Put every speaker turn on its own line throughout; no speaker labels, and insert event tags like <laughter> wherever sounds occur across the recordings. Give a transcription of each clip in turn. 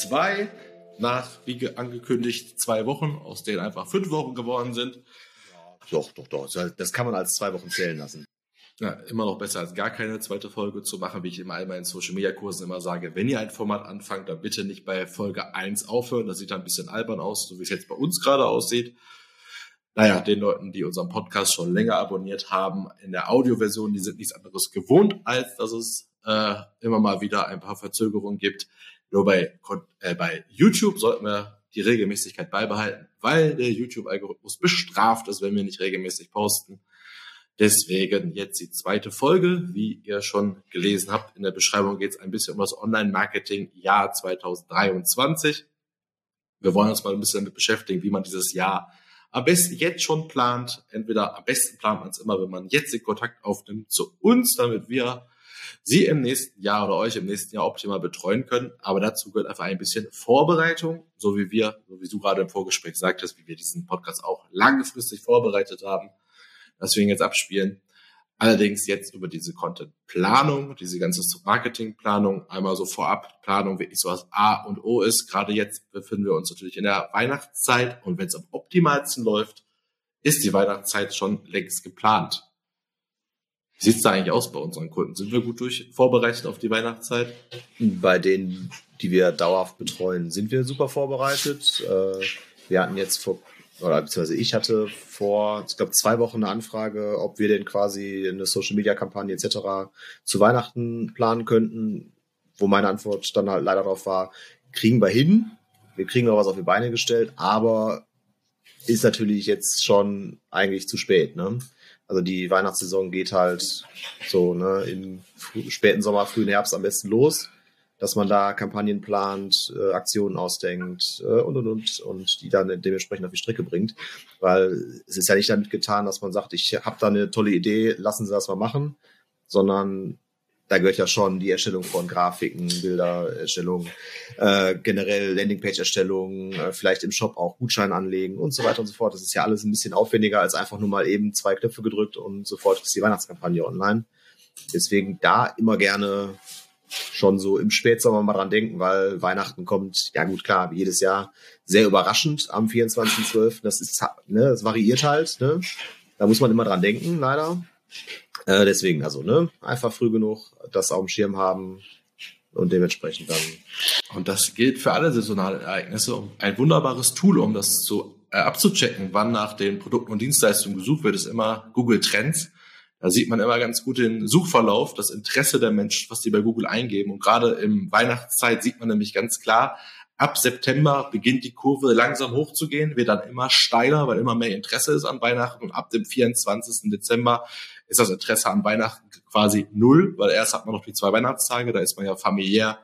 2 nach, wie angekündigt, zwei Wochen, aus denen einfach fünf Wochen geworden sind.
Doch, doch, doch. Das kann man als zwei Wochen zählen lassen.
Ja, immer noch besser als gar keine zweite Folge zu machen, wie ich in all meinen Social Media Kursen immer sage. Wenn ihr ein Format anfangt, dann bitte nicht bei Folge 1 aufhören. Das sieht dann ein bisschen albern aus, so wie es jetzt bei uns gerade aussieht. Naja, den Leuten, die unseren Podcast schon länger abonniert haben, in der Audioversion, die sind nichts anderes gewohnt, als dass es äh, immer mal wieder ein paar Verzögerungen gibt. Nur bei, äh, bei YouTube sollten wir die Regelmäßigkeit beibehalten, weil der YouTube-Algorithmus bestraft ist, wenn wir nicht regelmäßig posten. Deswegen jetzt die zweite Folge. Wie ihr schon gelesen habt, in der Beschreibung geht es ein bisschen um das Online-Marketing-Jahr 2023. Wir wollen uns mal ein bisschen damit beschäftigen, wie man dieses Jahr am besten jetzt schon plant. Entweder am besten plant man es immer, wenn man jetzt den Kontakt aufnimmt zu uns, damit wir Sie im nächsten Jahr oder euch im nächsten Jahr optimal betreuen können. Aber dazu gehört einfach ein bisschen Vorbereitung, so wie wir, so wie du gerade im Vorgespräch sagtest, wie wir diesen Podcast auch langfristig vorbereitet haben, dass wir ihn jetzt abspielen. Allerdings jetzt über diese Content-Planung, diese ganze Marketing-Planung, einmal so vorab Planung wirklich so was A und O ist. Gerade jetzt befinden wir uns natürlich in der Weihnachtszeit und wenn es am optimalsten läuft, ist die Weihnachtszeit schon längst geplant. Wie sieht's da eigentlich aus bei unseren Kunden? Sind wir gut durch vorbereitet auf die Weihnachtszeit?
Bei denen, die wir dauerhaft betreuen, sind wir super vorbereitet. Äh, wir hatten jetzt vor, oder beziehungsweise ich hatte vor, ich glaube, zwei Wochen eine Anfrage, ob wir denn quasi eine Social Media Kampagne etc. zu Weihnachten planen könnten, wo meine Antwort dann halt leider darauf war, kriegen wir hin. Wir kriegen noch was auf die Beine gestellt, aber ist natürlich jetzt schon eigentlich zu spät. Ne? Also die Weihnachtssaison geht halt so ne, im späten Sommer, frühen Herbst am besten los, dass man da Kampagnen plant, äh, Aktionen ausdenkt äh, und und und und die dann dementsprechend auf die Strecke bringt. Weil es ist ja nicht damit getan, dass man sagt, ich habe da eine tolle Idee, lassen Sie das mal machen, sondern da gehört ja schon die Erstellung von Grafiken, Bildererstellung, äh, generell Landingpage-Erstellung, äh, vielleicht im Shop auch Gutschein anlegen und so weiter und so fort. Das ist ja alles ein bisschen aufwendiger als einfach nur mal eben zwei Knöpfe gedrückt und sofort ist die Weihnachtskampagne online. Deswegen da immer gerne schon so im Spätsommer mal dran denken, weil Weihnachten kommt, ja gut, klar, wie jedes Jahr, sehr überraschend am 24.12. Das ist, ne, das variiert halt, ne. Da muss man immer dran denken, leider. Äh, deswegen, also, ne, einfach früh genug das auf dem Schirm haben und dementsprechend dann.
Und das gilt für alle saisonalen Ereignisse. Ein wunderbares Tool, um das zu, äh, abzuchecken, wann nach den Produkten und Dienstleistungen gesucht wird, ist immer Google Trends. Da sieht man immer ganz gut den Suchverlauf, das Interesse der Menschen, was die bei Google eingeben. Und gerade im Weihnachtszeit sieht man nämlich ganz klar, ab September beginnt die Kurve langsam hochzugehen, wird dann immer steiler, weil immer mehr Interesse ist an Weihnachten. Und ab dem 24. Dezember ist das Interesse an Weihnachten quasi null, weil erst hat man noch die zwei Weihnachtstage, da ist man ja familiär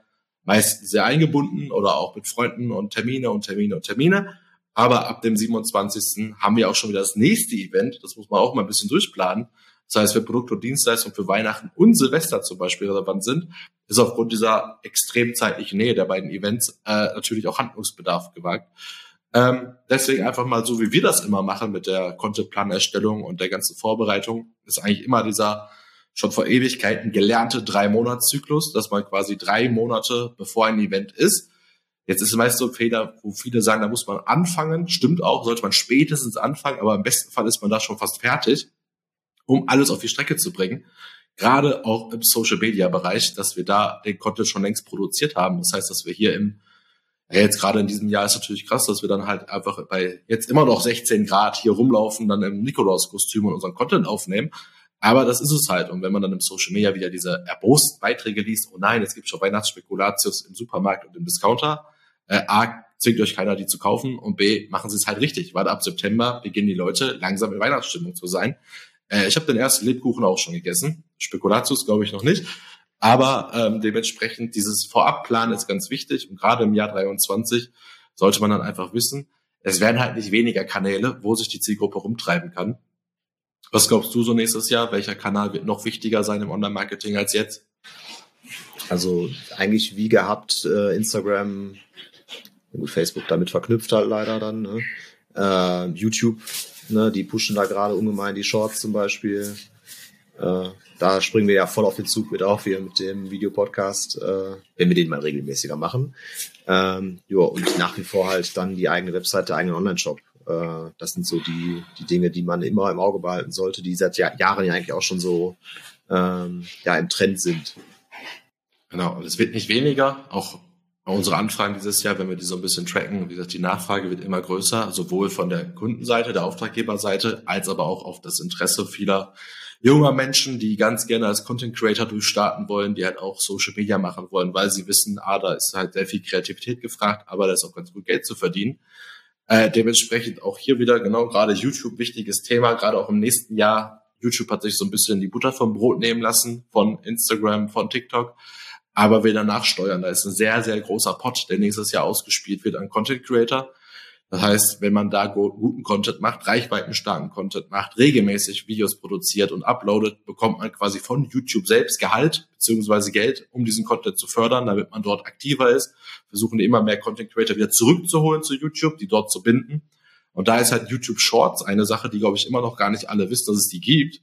meist sehr eingebunden oder auch mit Freunden und Termine und Termine und Termine. Aber ab dem 27. haben wir auch schon wieder das nächste Event. Das muss man auch mal ein bisschen durchplanen. Das heißt, für Produkte und Dienstleistungen für Weihnachten und Silvester zum Beispiel relevant sind, ist aufgrund dieser extrem zeitlichen Nähe der beiden Events äh, natürlich auch Handlungsbedarf gewagt. Ähm, deswegen einfach mal so, wie wir das immer machen mit der Contentplanerstellung und der ganzen Vorbereitung, ist eigentlich immer dieser schon vor Ewigkeiten gelernte Drei-Monats-Zyklus, dass man quasi drei Monate bevor ein Event ist. Jetzt ist es meist so ein Fehler, wo viele sagen, da muss man anfangen. Stimmt auch, sollte man spätestens anfangen, aber im besten Fall ist man da schon fast fertig, um alles auf die Strecke zu bringen. Gerade auch im Social-Media-Bereich, dass wir da den Content schon längst produziert haben. Das heißt, dass wir hier im ja, jetzt gerade in diesem Jahr ist natürlich krass, dass wir dann halt einfach bei jetzt immer noch 16 Grad hier rumlaufen, dann im Nikolaus-Kostüm und unseren Content aufnehmen. Aber das ist es halt. Und wenn man dann im Social Media wieder diese erbosten Beiträge liest, oh nein, es gibt schon Weihnachtsspekulatius im Supermarkt und im Discounter, äh, A, zwingt euch keiner, die zu kaufen und B, machen sie es halt richtig, weil ab September beginnen die Leute langsam in Weihnachtsstimmung zu sein. Äh, ich habe den ersten Lebkuchen auch schon gegessen. Spekulatius glaube ich noch nicht. Aber ähm, dementsprechend dieses Vorabplan ist ganz wichtig und gerade im Jahr 23 sollte man dann einfach wissen, es werden halt nicht weniger Kanäle, wo sich die Zielgruppe rumtreiben kann. Was glaubst du so nächstes Jahr? Welcher Kanal wird noch wichtiger sein im Online-Marketing als jetzt?
Also eigentlich wie gehabt, äh, Instagram, gut, Facebook damit verknüpft halt leider dann, ne? äh, YouTube, ne, die pushen da gerade ungemein die Shorts zum Beispiel. Äh, da springen wir ja voll auf den Zug mit auf, hier mit dem Videopodcast, äh, wenn wir den mal regelmäßiger machen. Ähm, ja, und nach wie vor halt dann die eigene Webseite, eigenen Online-Shop. Äh, das sind so die, die Dinge, die man immer im Auge behalten sollte, die seit Jahr, Jahren ja eigentlich auch schon so ähm, ja, im Trend sind.
Genau, und es wird nicht weniger, auch unsere Anfragen dieses Jahr, wenn wir die so ein bisschen tracken, wie gesagt, die Nachfrage wird immer größer, sowohl von der Kundenseite, der Auftraggeberseite, als aber auch auf das Interesse vieler junger Menschen, die ganz gerne als Content Creator durchstarten wollen, die halt auch Social Media machen wollen, weil sie wissen, ah, da ist halt sehr viel Kreativität gefragt, aber da ist auch ganz gut Geld zu verdienen. Äh, dementsprechend auch hier wieder genau gerade YouTube wichtiges Thema, gerade auch im nächsten Jahr. YouTube hat sich so ein bisschen die Butter vom Brot nehmen lassen von Instagram, von TikTok aber wir danach steuern. Da ist ein sehr, sehr großer Pot, der nächstes Jahr ausgespielt wird an Content Creator. Das heißt, wenn man da guten Content macht, reichweitenstarken Content macht, regelmäßig Videos produziert und uploadet, bekommt man quasi von YouTube selbst Gehalt beziehungsweise Geld, um diesen Content zu fördern, damit man dort aktiver ist. Versuchen immer mehr Content Creator wieder zurückzuholen zu YouTube, die dort zu binden. Und da ist halt YouTube Shorts eine Sache, die, glaube ich, immer noch gar nicht alle wissen, dass es die gibt.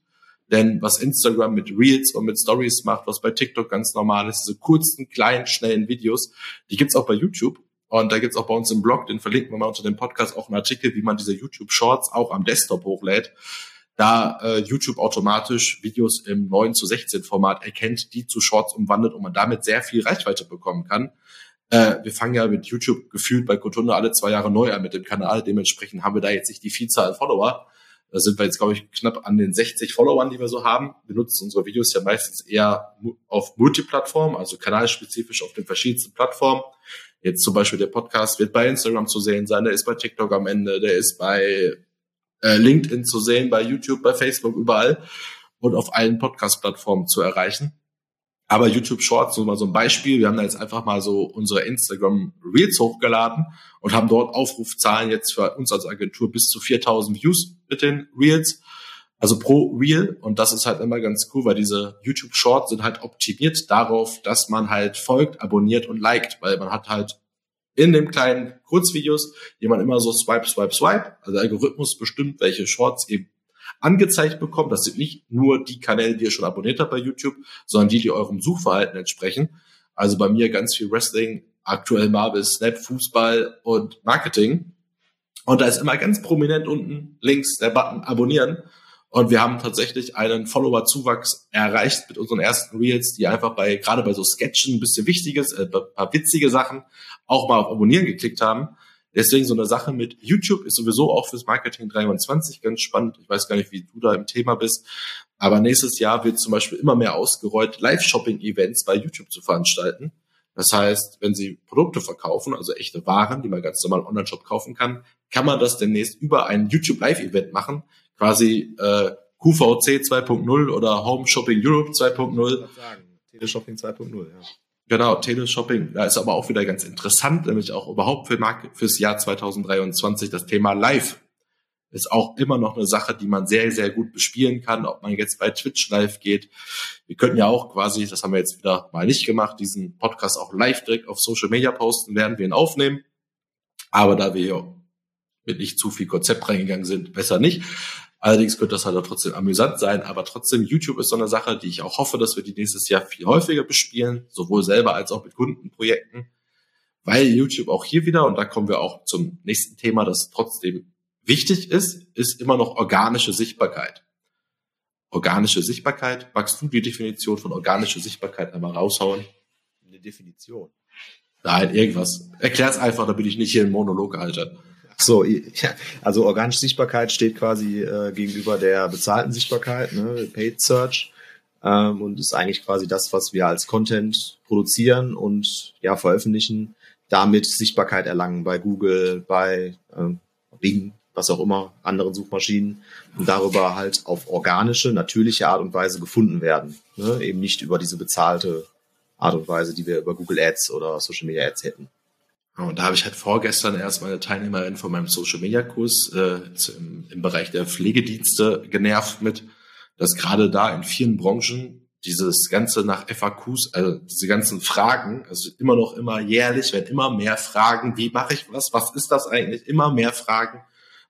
Denn was Instagram mit Reels und mit Stories macht, was bei TikTok ganz normal ist, diese kurzen, kleinen, schnellen Videos, die gibt's auch bei YouTube. Und da gibt's auch bei uns im Blog, den verlinken wir mal unter dem Podcast, auch einen Artikel, wie man diese YouTube Shorts auch am Desktop hochlädt. Da äh, YouTube automatisch Videos im 9 zu 16 Format erkennt, die zu Shorts umwandelt und man damit sehr viel Reichweite bekommen kann. Äh, wir fangen ja mit YouTube gefühlt bei Kotunde alle zwei Jahre neu an mit dem Kanal. Dementsprechend haben wir da jetzt nicht die Vielzahl an Follower. Da sind wir jetzt, glaube ich, knapp an den 60 Followern, die wir so haben. Wir nutzen unsere Videos ja meistens eher auf Multiplattform, also kanalspezifisch auf den verschiedensten Plattformen. Jetzt zum Beispiel der Podcast wird bei Instagram zu sehen sein, der ist bei TikTok am Ende, der ist bei äh, LinkedIn zu sehen, bei YouTube, bei Facebook, überall und auf allen Podcast-Plattformen zu erreichen. Aber YouTube Shorts, so mal so ein Beispiel. Wir haben da jetzt einfach mal so unsere Instagram Reels hochgeladen und haben dort Aufrufzahlen jetzt für uns als Agentur bis zu 4000 Views mit den Reels. Also pro Reel. Und das ist halt immer ganz cool, weil diese YouTube Shorts sind halt optimiert darauf, dass man halt folgt, abonniert und liked, weil man hat halt in den kleinen Kurzvideos, die man immer so swipe, swipe, swipe. Also der Algorithmus bestimmt, welche Shorts eben angezeigt bekommt. Das sind nicht nur die Kanäle, die ihr schon abonniert habt bei YouTube, sondern die, die eurem Suchverhalten entsprechen. Also bei mir ganz viel Wrestling, aktuell Marvel, Snap, Fußball und Marketing. Und da ist immer ganz prominent unten links der Button abonnieren. Und wir haben tatsächlich einen Follower-Zuwachs erreicht mit unseren ersten Reels, die einfach bei, gerade bei so Sketchen ein bisschen Wichtiges, äh, ein paar witzige Sachen auch mal auf Abonnieren geklickt haben. Deswegen so eine Sache mit YouTube ist sowieso auch fürs Marketing 23 ganz spannend. Ich weiß gar nicht, wie du da im Thema bist. Aber nächstes Jahr wird zum Beispiel immer mehr ausgerollt, Live-Shopping-Events bei YouTube zu veranstalten. Das heißt, wenn Sie Produkte verkaufen, also echte Waren, die man ganz normal Online-Shop kaufen kann, kann man das demnächst über ein YouTube Live-Event machen. Quasi äh, QVC 2.0 oder Home Shopping Europe 2.0.
Teleshopping 2.0, ja.
Genau, Teleshopping. Da ist aber auch wieder ganz interessant, nämlich auch überhaupt für Markt, fürs Jahr 2023 das Thema Live ist auch immer noch eine Sache, die man sehr, sehr gut bespielen kann, ob man jetzt bei Twitch live geht. Wir könnten ja auch quasi, das haben wir jetzt wieder mal nicht gemacht, diesen Podcast auch live direkt auf Social Media posten, werden wir ihn aufnehmen. Aber da wir hier mit nicht zu viel Konzept reingegangen sind, besser nicht. Allerdings könnte das halt auch trotzdem amüsant sein, aber trotzdem YouTube ist so eine Sache, die ich auch hoffe, dass wir die nächstes Jahr viel häufiger bespielen, sowohl selber als auch mit Kundenprojekten, weil YouTube auch hier wieder, und da kommen wir auch zum nächsten Thema, das trotzdem wichtig ist, ist immer noch organische Sichtbarkeit. Organische Sichtbarkeit, magst du die Definition von organische Sichtbarkeit einmal raushauen?
Eine Definition.
Nein, irgendwas. Erklär's einfach, damit ich nicht hier einen Monolog halte.
So, ja, also organische Sichtbarkeit steht quasi äh, gegenüber der bezahlten Sichtbarkeit, ne, Paid Search, ähm, und ist eigentlich quasi das, was wir als Content produzieren und ja veröffentlichen, damit Sichtbarkeit erlangen bei Google, bei ähm, Bing, was auch immer, anderen Suchmaschinen und darüber halt auf organische, natürliche Art und Weise gefunden werden, ne, eben nicht über diese bezahlte Art und Weise, die wir über Google Ads oder Social Media Ads hätten.
Und da habe ich halt vorgestern erst meine Teilnehmerin von meinem Social Media Kurs äh, im, im Bereich der Pflegedienste genervt mit, dass gerade da in vielen Branchen dieses ganze nach FAQs, also diese ganzen Fragen, also immer noch immer jährlich werden immer mehr Fragen, wie mache ich was, was ist das eigentlich, immer mehr Fragen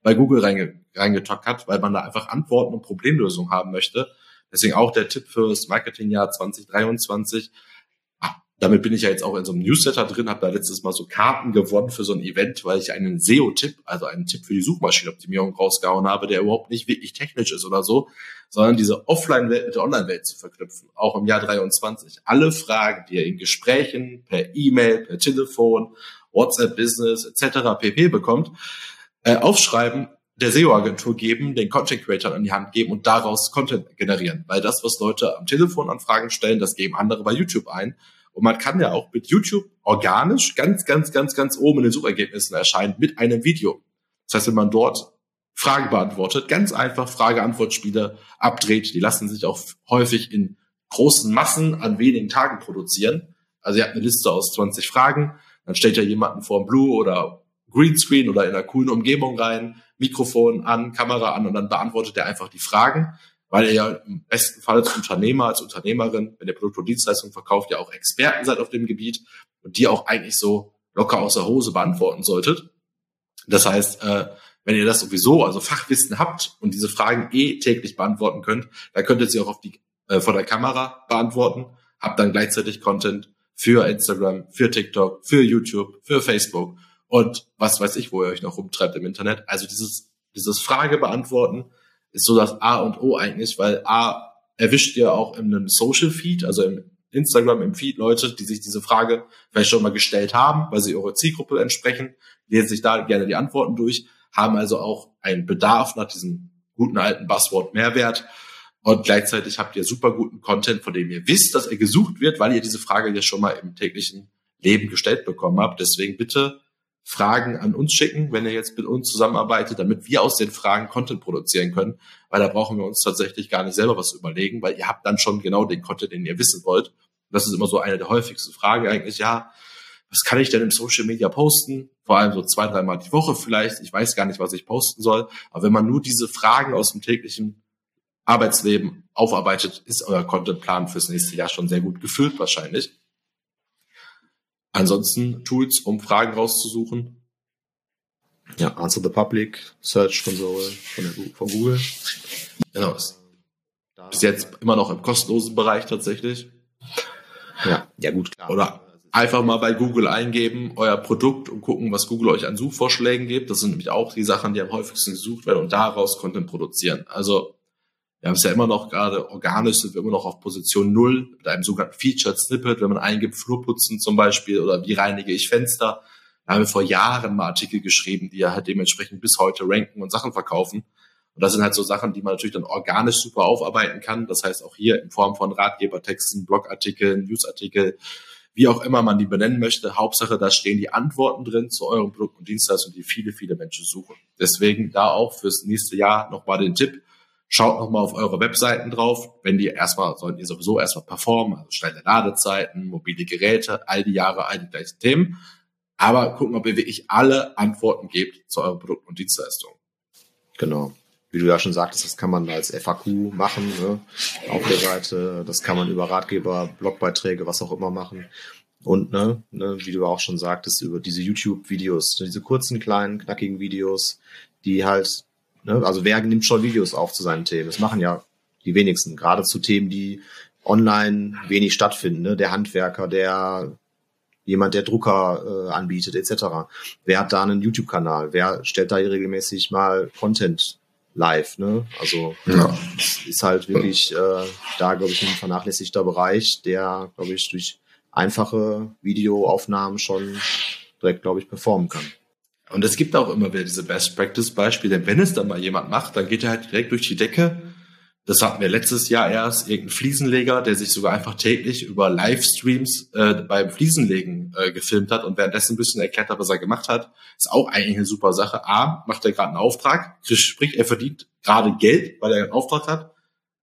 bei Google reinge, reingetockt hat, weil man da einfach Antworten und Problemlösungen haben möchte. Deswegen auch der Tipp fürs Marketingjahr 2023 damit bin ich ja jetzt auch in so einem Newsletter drin, habe da letztes Mal so Karten gewonnen für so ein Event, weil ich einen SEO-Tipp, also einen Tipp für die Suchmaschinenoptimierung rausgehauen habe, der überhaupt nicht wirklich technisch ist oder so, sondern diese Offline-Welt mit der Online-Welt zu verknüpfen, auch im Jahr 23. Alle Fragen, die ihr in Gesprächen, per E-Mail, per Telefon, WhatsApp-Business etc. pp. bekommt, äh, aufschreiben, der SEO-Agentur geben, den Content Creator an die Hand geben und daraus Content generieren. Weil das, was Leute am Telefon an Fragen stellen, das geben andere bei YouTube ein. Und man kann ja auch mit YouTube organisch ganz, ganz, ganz, ganz oben in den Suchergebnissen erscheinen mit einem Video. Das heißt, wenn man dort Fragen beantwortet, ganz einfach Frage-Antwort-Spiele abdreht, die lassen sich auch häufig in großen Massen an wenigen Tagen produzieren. Also ihr habt eine Liste aus 20 Fragen, dann stellt ihr jemanden vor Blue oder Greenscreen oder in einer coolen Umgebung rein, Mikrofon an, Kamera an und dann beantwortet er einfach die Fragen weil ihr ja im besten Fall als Unternehmer, als Unternehmerin, wenn ihr Produkte und Dienstleistungen verkauft, ja auch Experten seid auf dem Gebiet und die auch eigentlich so locker aus der Hose beantworten solltet. Das heißt, äh, wenn ihr das sowieso, also Fachwissen habt und diese Fragen eh täglich beantworten könnt, dann könnt ihr sie auch auf die, äh, vor der Kamera beantworten, habt dann gleichzeitig Content für Instagram, für TikTok, für YouTube, für Facebook und was weiß ich, wo ihr euch noch rumtreibt im Internet. Also dieses, dieses Frage beantworten ist so das A und O eigentlich, weil A erwischt ihr auch in einem Social Feed, also im Instagram, im Feed Leute, die sich diese Frage vielleicht schon mal gestellt haben, weil sie eure Zielgruppe entsprechen, lesen sich da gerne die Antworten durch, haben also auch einen Bedarf nach diesem guten alten Buzzword Mehrwert und gleichzeitig habt ihr super guten Content, von dem ihr wisst, dass er gesucht wird, weil ihr diese Frage ja schon mal im täglichen Leben gestellt bekommen habt. Deswegen bitte Fragen an uns schicken, wenn ihr jetzt mit uns zusammenarbeitet, damit wir aus den Fragen Content produzieren können, weil da brauchen wir uns tatsächlich gar nicht selber was überlegen, weil ihr habt dann schon genau den Content, den ihr wissen wollt. Das ist immer so eine der häufigsten Fragen eigentlich, ja, was kann ich denn im Social Media posten? Vor allem so zwei, dreimal die Woche vielleicht. Ich weiß gar nicht, was ich posten soll. Aber wenn man nur diese Fragen aus dem täglichen Arbeitsleben aufarbeitet, ist euer Contentplan fürs nächste Jahr schon sehr gut gefüllt wahrscheinlich. Ansonsten Tools, um Fragen rauszusuchen.
Ja, Answer the Public, Search Console von, der, von Google.
Genau. Bis jetzt immer noch im kostenlosen Bereich tatsächlich.
Ja, ja gut, klar.
Oder einfach mal bei Google eingeben, euer Produkt und gucken, was Google euch an Suchvorschlägen gibt. Das sind nämlich auch die Sachen, die am häufigsten gesucht werden und daraus Content produzieren. Also wir haben es ja immer noch gerade organisch, sind wir immer noch auf Position null mit einem sogenannten Featured Snippet, wenn man eingibt, Flurputzen zum Beispiel oder wie reinige ich Fenster. Da haben wir vor Jahren mal Artikel geschrieben, die ja halt dementsprechend bis heute ranken und Sachen verkaufen. Und das sind halt so Sachen, die man natürlich dann organisch super aufarbeiten kann. Das heißt auch hier in Form von Ratgebertexten, Blogartikeln, Newsartikel, wie auch immer man die benennen möchte. Hauptsache, da stehen die Antworten drin zu eurem Produkt und Dienstleistung, die viele, viele Menschen suchen. Deswegen da auch fürs nächste Jahr nochmal den Tipp Schaut nochmal auf eure Webseiten drauf. Wenn die erstmal, sollten ihr sowieso erstmal performen, also schnelle Ladezeiten, mobile Geräte, all die Jahre, all die gleichen Themen. Aber gucken, ob ihr wirklich alle Antworten gebt zu euren Produkten und Dienstleistungen.
Genau. Wie du ja schon sagtest, das kann man als FAQ machen ne? auf der Seite. Das kann man über Ratgeber, Blogbeiträge, was auch immer machen. Und ne, ne, wie du auch schon sagtest, über diese YouTube-Videos, diese kurzen, kleinen, knackigen Videos, die halt Ne? Also wer nimmt schon Videos auf zu seinen Themen? Das machen ja die wenigsten, gerade zu Themen, die online wenig stattfinden. Ne? Der Handwerker, der jemand, der Drucker äh, anbietet, etc. Wer hat da einen YouTube-Kanal? Wer stellt da regelmäßig mal Content live? Ne? Also ja. ist halt wirklich äh, da, glaube ich, ein vernachlässigter Bereich, der, glaube ich, durch einfache Videoaufnahmen schon direkt, glaube ich, performen kann.
Und es gibt auch immer wieder diese Best Practice Beispiele. Denn wenn es dann mal jemand macht, dann geht er halt direkt durch die Decke. Das hatten wir letztes Jahr erst, irgendein Fliesenleger, der sich sogar einfach täglich über Livestreams äh, beim Fliesenlegen äh, gefilmt hat und währenddessen ein bisschen erklärt hat, was er gemacht hat. Ist auch eigentlich eine super Sache. A, macht er gerade einen Auftrag, sprich, er verdient gerade Geld, weil er einen Auftrag hat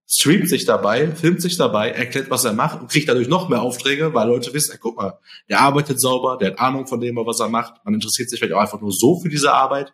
streamt sich dabei, filmt sich dabei, erklärt, was er macht und kriegt dadurch noch mehr Aufträge, weil Leute wissen, ey, guck mal, der arbeitet sauber, der hat Ahnung von dem, was er macht. Man interessiert sich vielleicht auch einfach nur so für diese Arbeit.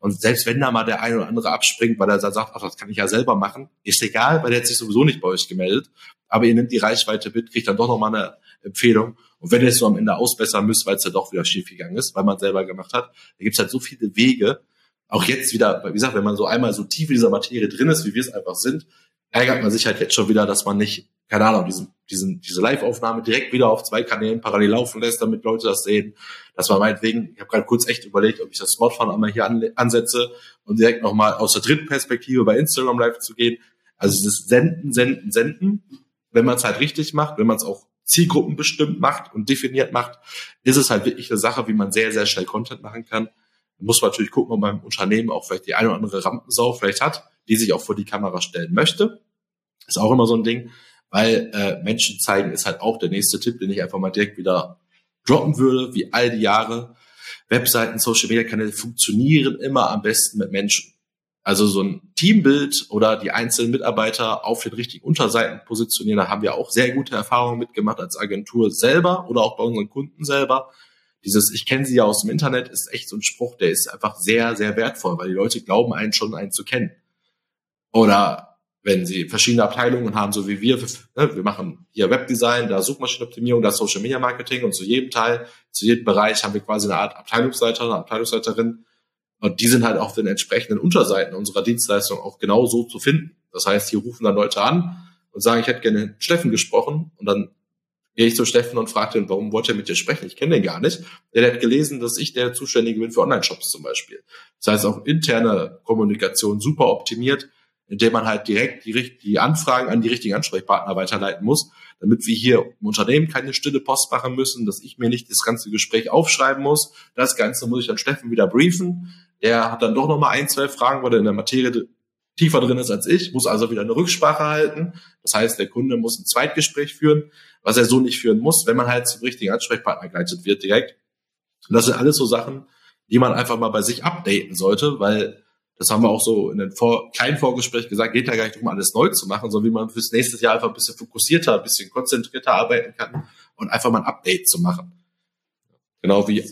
Und selbst wenn da mal der eine oder andere abspringt, weil er sagt, ach, das kann ich ja selber machen, ist egal, weil der hat sich sowieso nicht bei euch gemeldet. Aber ihr nimmt die Reichweite mit, kriegt dann doch noch mal eine Empfehlung. Und wenn ihr es so am Ende ausbessern müsst, weil es ja doch wieder schief gegangen ist, weil man selber gemacht hat, da gibt es halt so viele Wege, auch jetzt wieder, wie gesagt, wenn man so einmal so tief in dieser Materie drin ist, wie wir es einfach sind, ärgert man sich halt jetzt schon wieder, dass man nicht, keine Ahnung, diesen, diesen, diese Live-Aufnahme direkt wieder auf zwei Kanälen parallel laufen lässt, damit Leute das sehen. Dass man meinetwegen, ich habe gerade kurz echt überlegt, ob ich das Smartphone einmal hier an, ansetze und direkt nochmal aus der dritten Perspektive bei Instagram live zu gehen. Also das Senden, Senden, Senden, wenn man es halt richtig macht, wenn man es auch zielgruppenbestimmt macht und definiert macht, ist es halt wirklich eine Sache, wie man sehr, sehr schnell Content machen kann. Da muss man natürlich gucken, ob man im Unternehmen auch vielleicht die eine oder andere Rampensau vielleicht hat, die sich auch vor die Kamera stellen möchte. Ist auch immer so ein Ding, weil äh, Menschen zeigen ist halt auch der nächste Tipp, den ich einfach mal direkt wieder droppen würde, wie all die Jahre. Webseiten, Social Media Kanäle funktionieren immer am besten mit Menschen. Also so ein Teambild oder die einzelnen Mitarbeiter auf den richtigen Unterseiten positionieren, da haben wir auch sehr gute Erfahrungen mitgemacht als Agentur selber oder auch bei unseren Kunden selber. Dieses Ich kenne sie ja aus dem Internet ist echt so ein Spruch, der ist einfach sehr, sehr wertvoll, weil die Leute glauben einen schon, einen zu kennen. Oder wenn sie verschiedene Abteilungen haben, so wie wir, ne, wir machen hier Webdesign, da Suchmaschinenoptimierung, da Social Media Marketing und zu jedem Teil, zu jedem Bereich haben wir quasi eine Art Abteilungsleiter, eine Abteilungsleiterin, und die sind halt auf den entsprechenden Unterseiten unserer Dienstleistung auch genau so zu finden. Das heißt, hier rufen dann Leute an und sagen, ich hätte gerne Steffen gesprochen. Und dann gehe ich zu Steffen und frage ihn, warum wollte er mit dir sprechen? Ich kenne den gar nicht. Der hat gelesen, dass ich der Zuständige bin für Online-Shops zum Beispiel. Das heißt, auch interne Kommunikation super optimiert, indem man halt direkt die, die Anfragen an die richtigen Ansprechpartner weiterleiten muss, damit wir hier im Unternehmen keine stille Post machen müssen, dass ich mir nicht das ganze Gespräch aufschreiben muss. Das Ganze muss ich dann Steffen wieder briefen der hat dann doch noch mal ein, zwei Fragen, weil er in der Materie tiefer drin ist als ich, muss also wieder eine Rücksprache halten. Das heißt, der Kunde muss ein Zweitgespräch führen, was er so nicht führen muss, wenn man halt zum richtigen Ansprechpartner geleitet wird direkt. Und das sind alles so Sachen, die man einfach mal bei sich updaten sollte, weil das haben wir auch so in den Vor kleinen Vorgespräch gesagt, geht ja gar nicht darum, alles neu zu machen, sondern wie man fürs nächste Jahr einfach ein bisschen fokussierter, ein bisschen konzentrierter arbeiten kann und einfach mal ein Update zu machen. Genau wie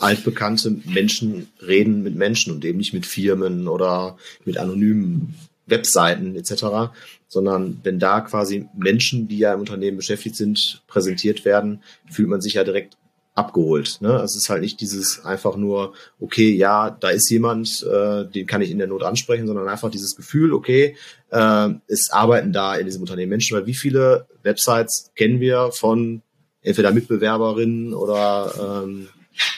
altbekannte Menschen reden mit Menschen und eben nicht mit Firmen oder mit anonymen Webseiten etc., sondern wenn da quasi Menschen, die ja im Unternehmen beschäftigt sind, präsentiert werden, fühlt man sich ja direkt abgeholt. Ne? Es ist halt nicht dieses einfach nur, okay, ja, da ist jemand, äh, den kann ich in der Not ansprechen, sondern einfach dieses Gefühl, okay, äh, es arbeiten da in diesem Unternehmen Menschen, weil wie viele Websites kennen wir von entweder Mitbewerberinnen oder ähm,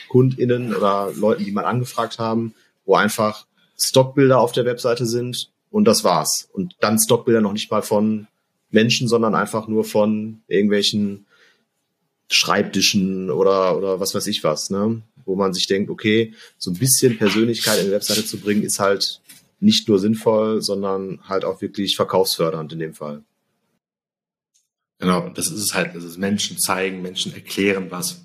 KundInnen oder Leuten, die mal angefragt haben, wo einfach Stockbilder auf der Webseite sind und das war's. Und dann Stockbilder noch nicht mal von Menschen, sondern einfach nur von irgendwelchen Schreibtischen oder, oder was weiß ich was, ne? Wo man sich denkt, okay, so ein bisschen Persönlichkeit in die Webseite zu bringen, ist halt nicht nur sinnvoll, sondern halt auch wirklich verkaufsfördernd in dem Fall.
Genau, das ist es halt, das ist Menschen zeigen, Menschen erklären was.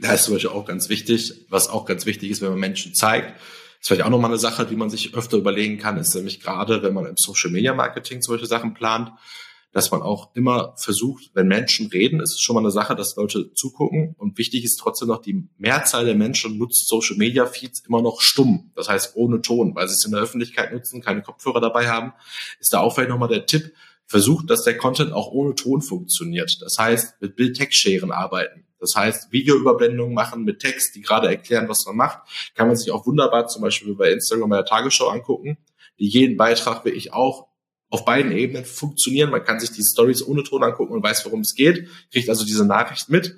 Da ist zum Beispiel auch ganz wichtig, was auch ganz wichtig ist, wenn man Menschen zeigt. Das ist vielleicht auch nochmal eine Sache, die man sich öfter überlegen kann, ist nämlich gerade, wenn man im Social Media Marketing solche Sachen plant, dass man auch immer versucht, wenn Menschen reden, ist es schon mal eine Sache, dass Leute zugucken. Und wichtig ist trotzdem noch, die Mehrzahl der Menschen nutzt Social Media Feeds immer noch stumm. Das heißt ohne Ton, weil sie es in der Öffentlichkeit nutzen, keine Kopfhörer dabei haben. Ist da auch vielleicht nochmal der Tipp, versucht, dass der Content auch ohne Ton funktioniert. Das heißt, mit Bild-Text-Scheren arbeiten. Das heißt, Videoüberblendungen machen mit Text, die gerade erklären, was man macht, kann man sich auch wunderbar zum Beispiel bei Instagram bei der Tagesschau angucken, die jeden Beitrag wirklich auch auf beiden Ebenen funktionieren. Man kann sich die Stories ohne Ton angucken und weiß, worum es geht, kriegt also diese Nachricht mit.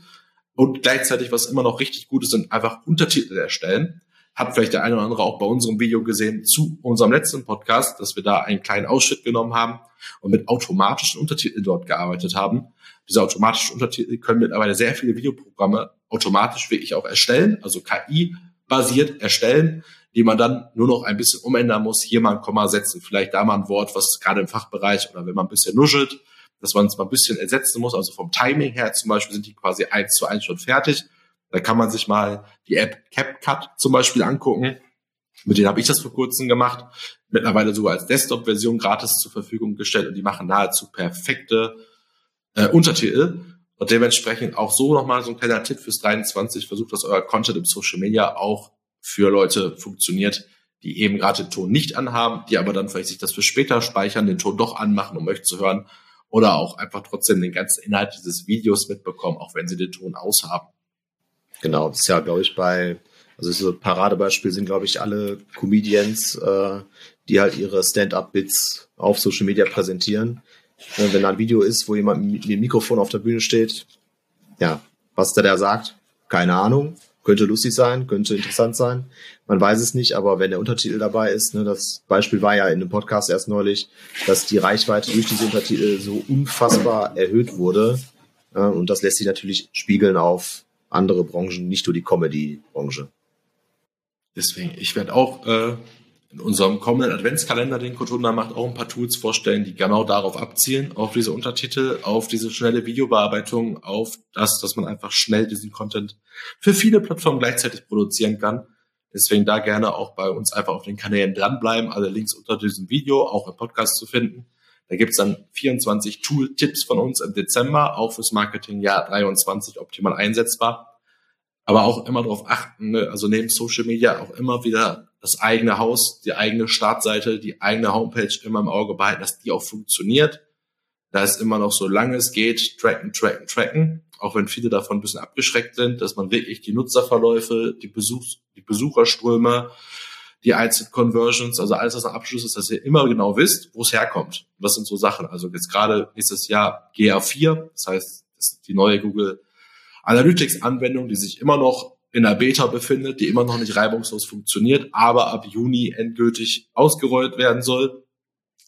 Und gleichzeitig, was immer noch richtig gut ist, sind einfach Untertitel erstellen. Hat vielleicht der eine oder andere auch bei unserem Video gesehen zu unserem letzten Podcast, dass wir da einen kleinen Ausschnitt genommen haben und mit automatischen Untertiteln dort gearbeitet haben. Diese automatischen Untertitel können mittlerweile sehr viele Videoprogramme automatisch wirklich auch erstellen, also KI-basiert erstellen, die man dann nur noch ein bisschen umändern muss. Hier mal ein Komma setzen, vielleicht da mal ein Wort, was gerade im Fachbereich oder wenn man ein bisschen nuschelt, dass man es mal ein bisschen ersetzen muss. Also vom Timing her zum Beispiel sind die quasi eins zu eins schon fertig. Da kann man sich mal die App CapCut zum Beispiel angucken. Mit denen habe ich das vor kurzem gemacht. Mittlerweile sogar als Desktop-Version gratis zur Verfügung gestellt und die machen nahezu perfekte äh, Untertitel. Und dementsprechend auch so nochmal so ein kleiner Tipp fürs 23. Versucht, dass euer Content im Social Media auch für Leute funktioniert, die eben gerade den Ton nicht anhaben, die aber dann vielleicht sich das für später speichern, den Ton doch anmachen, um euch zu hören. Oder auch einfach trotzdem den ganzen Inhalt dieses Videos mitbekommen, auch wenn sie den Ton aushaben.
Genau, das ist ja, glaube ich, bei, also so Paradebeispiel sind, glaube ich, alle Comedians, äh, die halt ihre Stand-up-Bits auf Social Media präsentieren Ne, wenn da ein Video ist, wo jemand mit dem Mikrofon auf der Bühne steht, ja, was der da sagt, keine Ahnung. Könnte lustig sein, könnte interessant sein. Man weiß es nicht, aber wenn der Untertitel dabei ist, ne, das Beispiel war ja in dem Podcast erst neulich, dass die Reichweite durch diese Untertitel so unfassbar erhöht wurde. Äh, und das lässt sich natürlich spiegeln auf andere Branchen, nicht nur die Comedy-Branche.
Deswegen, ich werde auch äh, in unserem kommenden Adventskalender, den Kotunda macht, auch ein paar Tools vorstellen, die genau darauf abzielen, auf diese Untertitel, auf diese schnelle Videobearbeitung, auf das, dass man einfach schnell diesen Content für viele Plattformen gleichzeitig produzieren kann. Deswegen da gerne auch bei uns einfach auf den Kanälen dranbleiben, alle Links unter diesem Video, auch im Podcast zu finden. Da gibt's dann 24 Tool-Tipps von uns im Dezember, auch fürs Marketingjahr 23 optimal einsetzbar. Aber auch immer darauf achten, ne? also neben Social Media auch immer wieder das eigene Haus, die eigene Startseite, die eigene Homepage immer im Auge behalten, dass die auch funktioniert. Da ist immer noch, solange es geht, tracken, tracken, tracken. Auch wenn viele davon ein bisschen abgeschreckt sind, dass man wirklich die Nutzerverläufe, die, Besuchs-, die Besucherströme, die einzelnen Conversions, also alles, was ein Abschluss ist, dass ihr immer genau wisst, wo es herkommt. Das sind so Sachen. Also jetzt gerade nächstes Jahr GA4, das heißt, das ist die neue Google Analytics Anwendung, die sich immer noch in der Beta befindet, die immer noch nicht reibungslos funktioniert, aber ab Juni endgültig ausgerollt werden soll.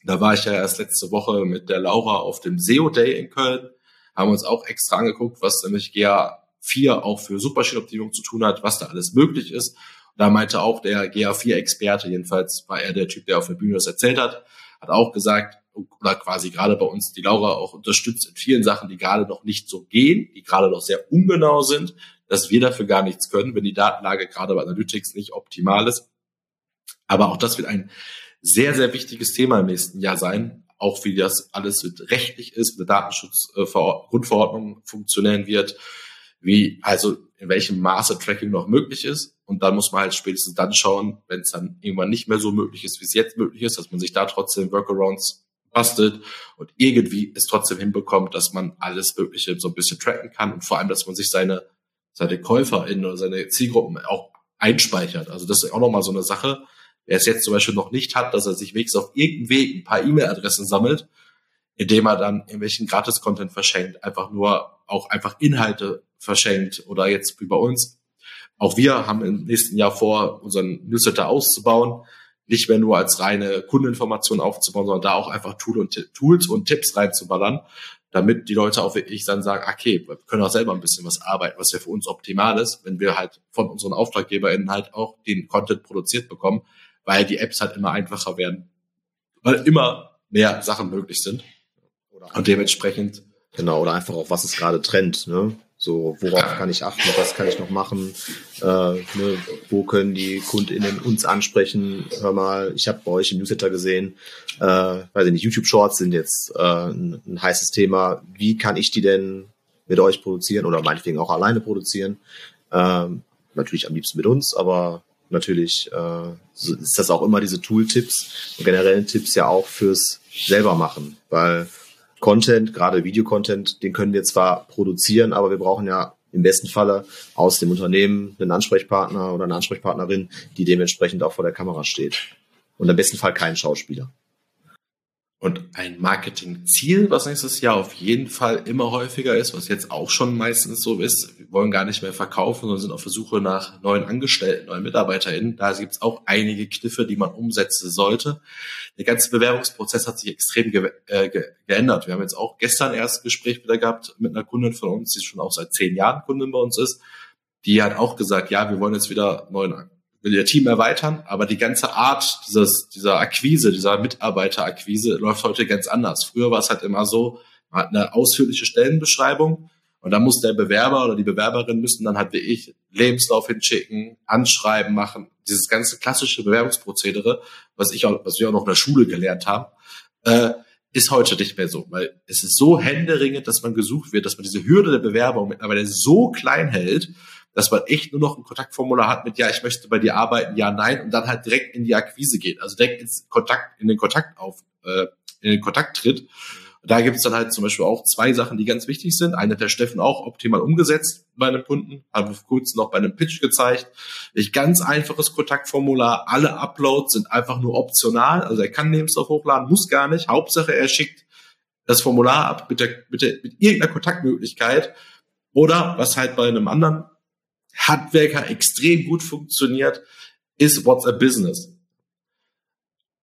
Da war ich ja erst letzte Woche mit der Laura auf dem SEO Day in Köln, haben uns auch extra angeguckt, was nämlich GA4 auch für Suchmaschinenoptimierung zu tun hat, was da alles möglich ist. Da meinte auch der GA4-Experte, jedenfalls war er der Typ, der auf der Bühne das erzählt hat, hat auch gesagt, oder quasi gerade bei uns die Laura auch unterstützt in vielen Sachen, die gerade noch nicht so gehen, die gerade noch sehr ungenau sind, dass wir dafür gar nichts können, wenn die Datenlage gerade bei Analytics nicht optimal ist. Aber auch das wird ein sehr, sehr wichtiges Thema im nächsten Jahr sein. Auch wie das alles rechtlich ist, wie Datenschutzgrundverordnung funktionieren wird, wie, also in welchem Maße Tracking noch möglich ist. Und dann muss man halt spätestens dann schauen, wenn es dann irgendwann nicht mehr so möglich ist, wie es jetzt möglich ist, dass man sich da trotzdem Workarounds bastelt und irgendwie es trotzdem hinbekommt, dass man alles Mögliche so ein bisschen tracken kann und vor allem, dass man sich seine seine KäuferInnen oder seine Zielgruppen auch einspeichert. Also das ist auch nochmal so eine Sache. Wer es jetzt zum Beispiel noch nicht hat, dass er sich wenigstens auf irgendeinem Weg ein paar E-Mail-Adressen sammelt, indem er dann irgendwelchen Gratis-Content verschenkt, einfach nur auch einfach Inhalte verschenkt oder jetzt wie bei uns. Auch wir haben im nächsten Jahr vor, unseren Newsletter auszubauen, nicht mehr nur als reine Kundeninformation aufzubauen, sondern da auch einfach Tool und Tools und Tipps reinzuballern, damit die Leute auch wirklich dann sagen, okay, wir können auch selber ein bisschen was arbeiten, was ja für uns optimal ist, wenn wir halt von unseren AuftraggeberInnen halt auch den Content produziert bekommen, weil die Apps halt immer einfacher werden, weil immer mehr Sachen möglich sind. Und dementsprechend.
Genau, oder einfach auch, was ist gerade Trend, ne? So, worauf kann ich achten, was kann ich noch machen, äh, ne, wo können die KundInnen uns ansprechen? Hör mal, ich habe bei euch im Newsletter gesehen, äh, weiß ich nicht, YouTube Shorts sind jetzt äh, ein, ein heißes Thema. Wie kann ich die denn mit euch produzieren oder meinetwegen auch alleine produzieren? Ähm, natürlich am liebsten mit uns, aber natürlich äh, ist das auch immer diese Tool-Tipps und generellen Tipps ja auch fürs selber machen, weil Content, gerade Videocontent, den können wir zwar produzieren, aber wir brauchen ja im besten Falle aus dem Unternehmen einen Ansprechpartner oder eine Ansprechpartnerin, die dementsprechend auch vor der Kamera steht. Und im besten Fall keinen Schauspieler.
Und ein Marketingziel, was nächstes Jahr auf jeden Fall immer häufiger ist, was jetzt auch schon meistens so ist, wir wollen gar nicht mehr verkaufen, sondern sind auf der Suche nach neuen Angestellten, neuen MitarbeiterInnen. Da gibt es auch einige Kniffe, die man umsetzen sollte. Der ganze Bewerbungsprozess hat sich extrem ge äh, ge geändert. Wir haben jetzt auch gestern erst ein Gespräch wieder gehabt mit einer Kundin von uns, die schon auch seit zehn Jahren Kundin bei uns ist. Die hat auch gesagt, ja, wir wollen jetzt wieder neuen will ihr Team erweitern, aber die ganze Art dieses, dieser Akquise, dieser Mitarbeiterakquise läuft heute ganz anders. Früher war es halt immer so, man hat eine ausführliche Stellenbeschreibung und dann muss der Bewerber oder die Bewerberin müssen dann halt wie ich Lebenslauf hinschicken, Anschreiben machen, dieses ganze klassische Bewerbungsprozedere, was ich auch, was wir auch noch in der Schule gelernt haben, äh, ist heute nicht mehr so, weil es ist so händeringend, dass man gesucht wird, dass man diese Hürde der Bewerbung mittlerweile so klein hält, dass man echt nur noch ein Kontaktformular hat mit, ja, ich möchte bei dir arbeiten, ja, nein, und dann halt direkt in die Akquise geht, also direkt ins Kontakt, in den Kontakt auf, äh, in den Kontakt tritt. Da gibt es dann halt zum Beispiel auch zwei Sachen, die ganz wichtig sind. Eine hat der Steffen auch optimal umgesetzt bei einem Kunden, haben wir vor kurzem noch bei einem Pitch gezeigt. Ein ganz einfaches Kontaktformular, alle Uploads sind einfach nur optional, also er kann Lebenslauf hochladen, muss gar nicht. Hauptsache er schickt das Formular ab mit, der, mit, der, mit irgendeiner Kontaktmöglichkeit. Oder was halt bei einem anderen Handwerker extrem gut funktioniert, ist WhatsApp Business.